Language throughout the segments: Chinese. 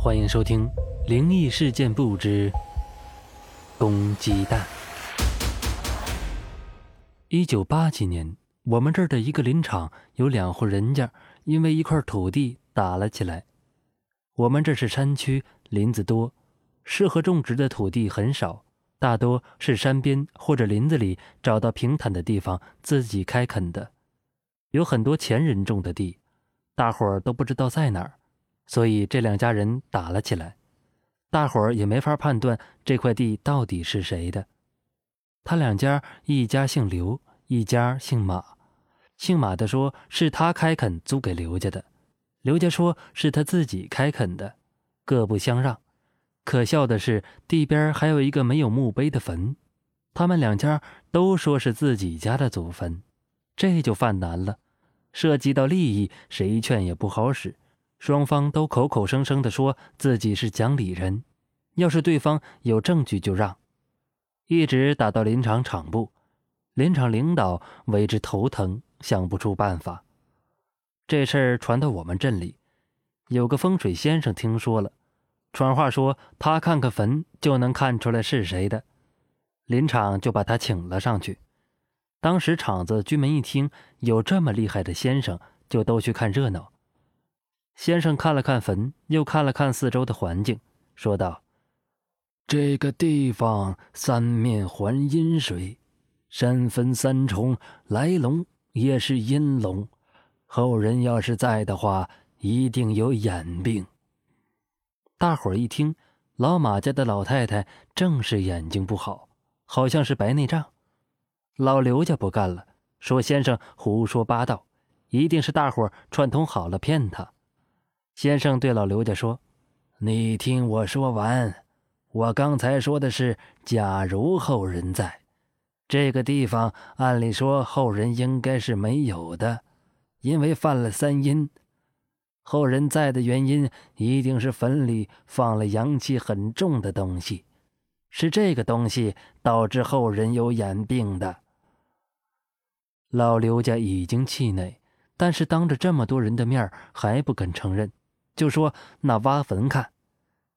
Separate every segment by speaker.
Speaker 1: 欢迎收听《灵异事件簿之公鸡蛋》。一九八几年，我们这儿的一个林场有两户人家因为一块土地打了起来。我们这是山区，林子多，适合种植的土地很少，大多是山边或者林子里找到平坦的地方自己开垦的。有很多前人种的地，大伙儿都不知道在哪儿。所以这两家人打了起来，大伙儿也没法判断这块地到底是谁的。他两家一家姓刘，一家姓马。姓马的说是他开垦租给刘家的，刘家说是他自己开垦的，各不相让。可笑的是，地边还有一个没有墓碑的坟，他们两家都说是自己家的祖坟，这就犯难了。涉及到利益，谁劝也不好使。双方都口口声声的说自己是讲理人，要是对方有证据就让，一直打到林场场部，林场领导为之头疼，想不出办法。这事儿传到我们镇里，有个风水先生听说了，传话说他看看坟就能看出来是谁的，林场就把他请了上去。当时场子居民一听有这么厉害的先生，就都去看热闹。先生看了看坟，又看了看四周的环境，说道：“这个地方三面环阴水，山分三重，来龙也是阴龙。后人要是在的话，一定有眼病。”大伙儿一听，老马家的老太太正是眼睛不好，好像是白内障。老刘家不干了，说：“先生胡说八道，一定是大伙儿串通好了骗他。”先生对老刘家说：“你听我说完，我刚才说的是，假如后人在这个地方，按理说后人应该是没有的，因为犯了三阴。后人在的原因，一定是坟里放了阳气很重的东西，是这个东西导致后人有眼病的。”老刘家已经气馁，但是当着这么多人的面还不肯承认。就说那挖坟看，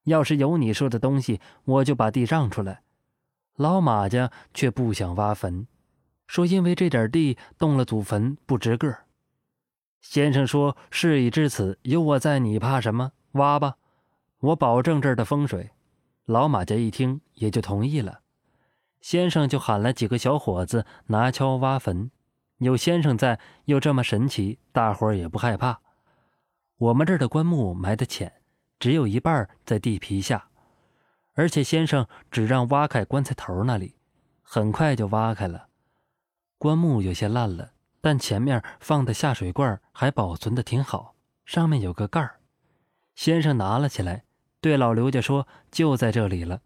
Speaker 1: 要是有你说的东西，我就把地让出来。老马家却不想挖坟，说因为这点地动了祖坟不值个儿。先生说事已至此，有我在，你怕什么？挖吧，我保证这儿的风水。老马家一听也就同意了。先生就喊了几个小伙子拿锹挖坟，有先生在，又这么神奇，大伙儿也不害怕。我们这儿的棺木埋得浅，只有一半在地皮下，而且先生只让挖开棺材头那里，很快就挖开了。棺木有些烂了，但前面放的下水罐还保存的挺好，上面有个盖儿。先生拿了起来，对老刘家说：“就在这里了。”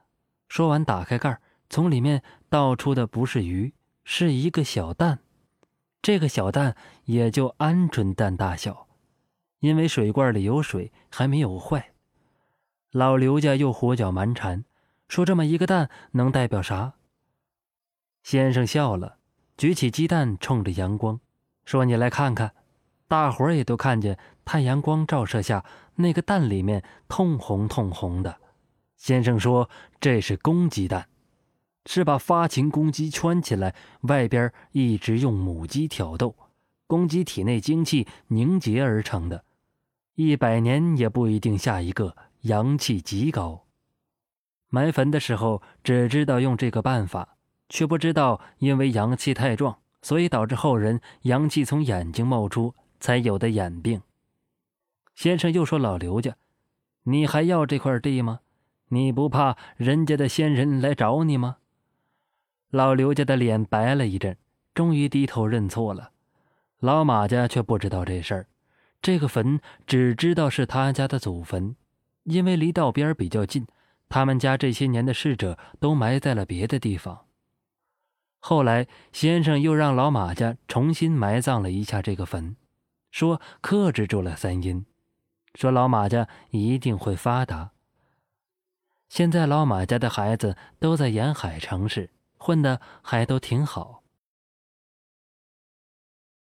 Speaker 1: 说完，打开盖儿，从里面倒出的不是鱼，是一个小蛋。这个小蛋也就鹌鹑蛋大小。因为水罐里有水，还没有坏。老刘家又胡搅蛮缠，说这么一个蛋能代表啥？先生笑了，举起鸡蛋冲着阳光，说：“你来看看。”大伙儿也都看见太阳光照射下那个蛋里面通红通红的。先生说：“这是公鸡蛋，是把发情公鸡圈起来，外边一直用母鸡挑逗，公鸡体内精气凝结而成的。”一百年也不一定下一个，阳气极高。埋坟的时候只知道用这个办法，却不知道因为阳气太壮，所以导致后人阳气从眼睛冒出，才有的眼病。先生又说：“老刘家，你还要这块地吗？你不怕人家的先人来找你吗？”老刘家的脸白了一阵，终于低头认错了。老马家却不知道这事儿。这个坟只知道是他家的祖坟，因为离道边比较近，他们家这些年的逝者都埋在了别的地方。后来先生又让老马家重新埋葬了一下这个坟，说克制住了三阴，说老马家一定会发达。现在老马家的孩子都在沿海城市混的还都挺好。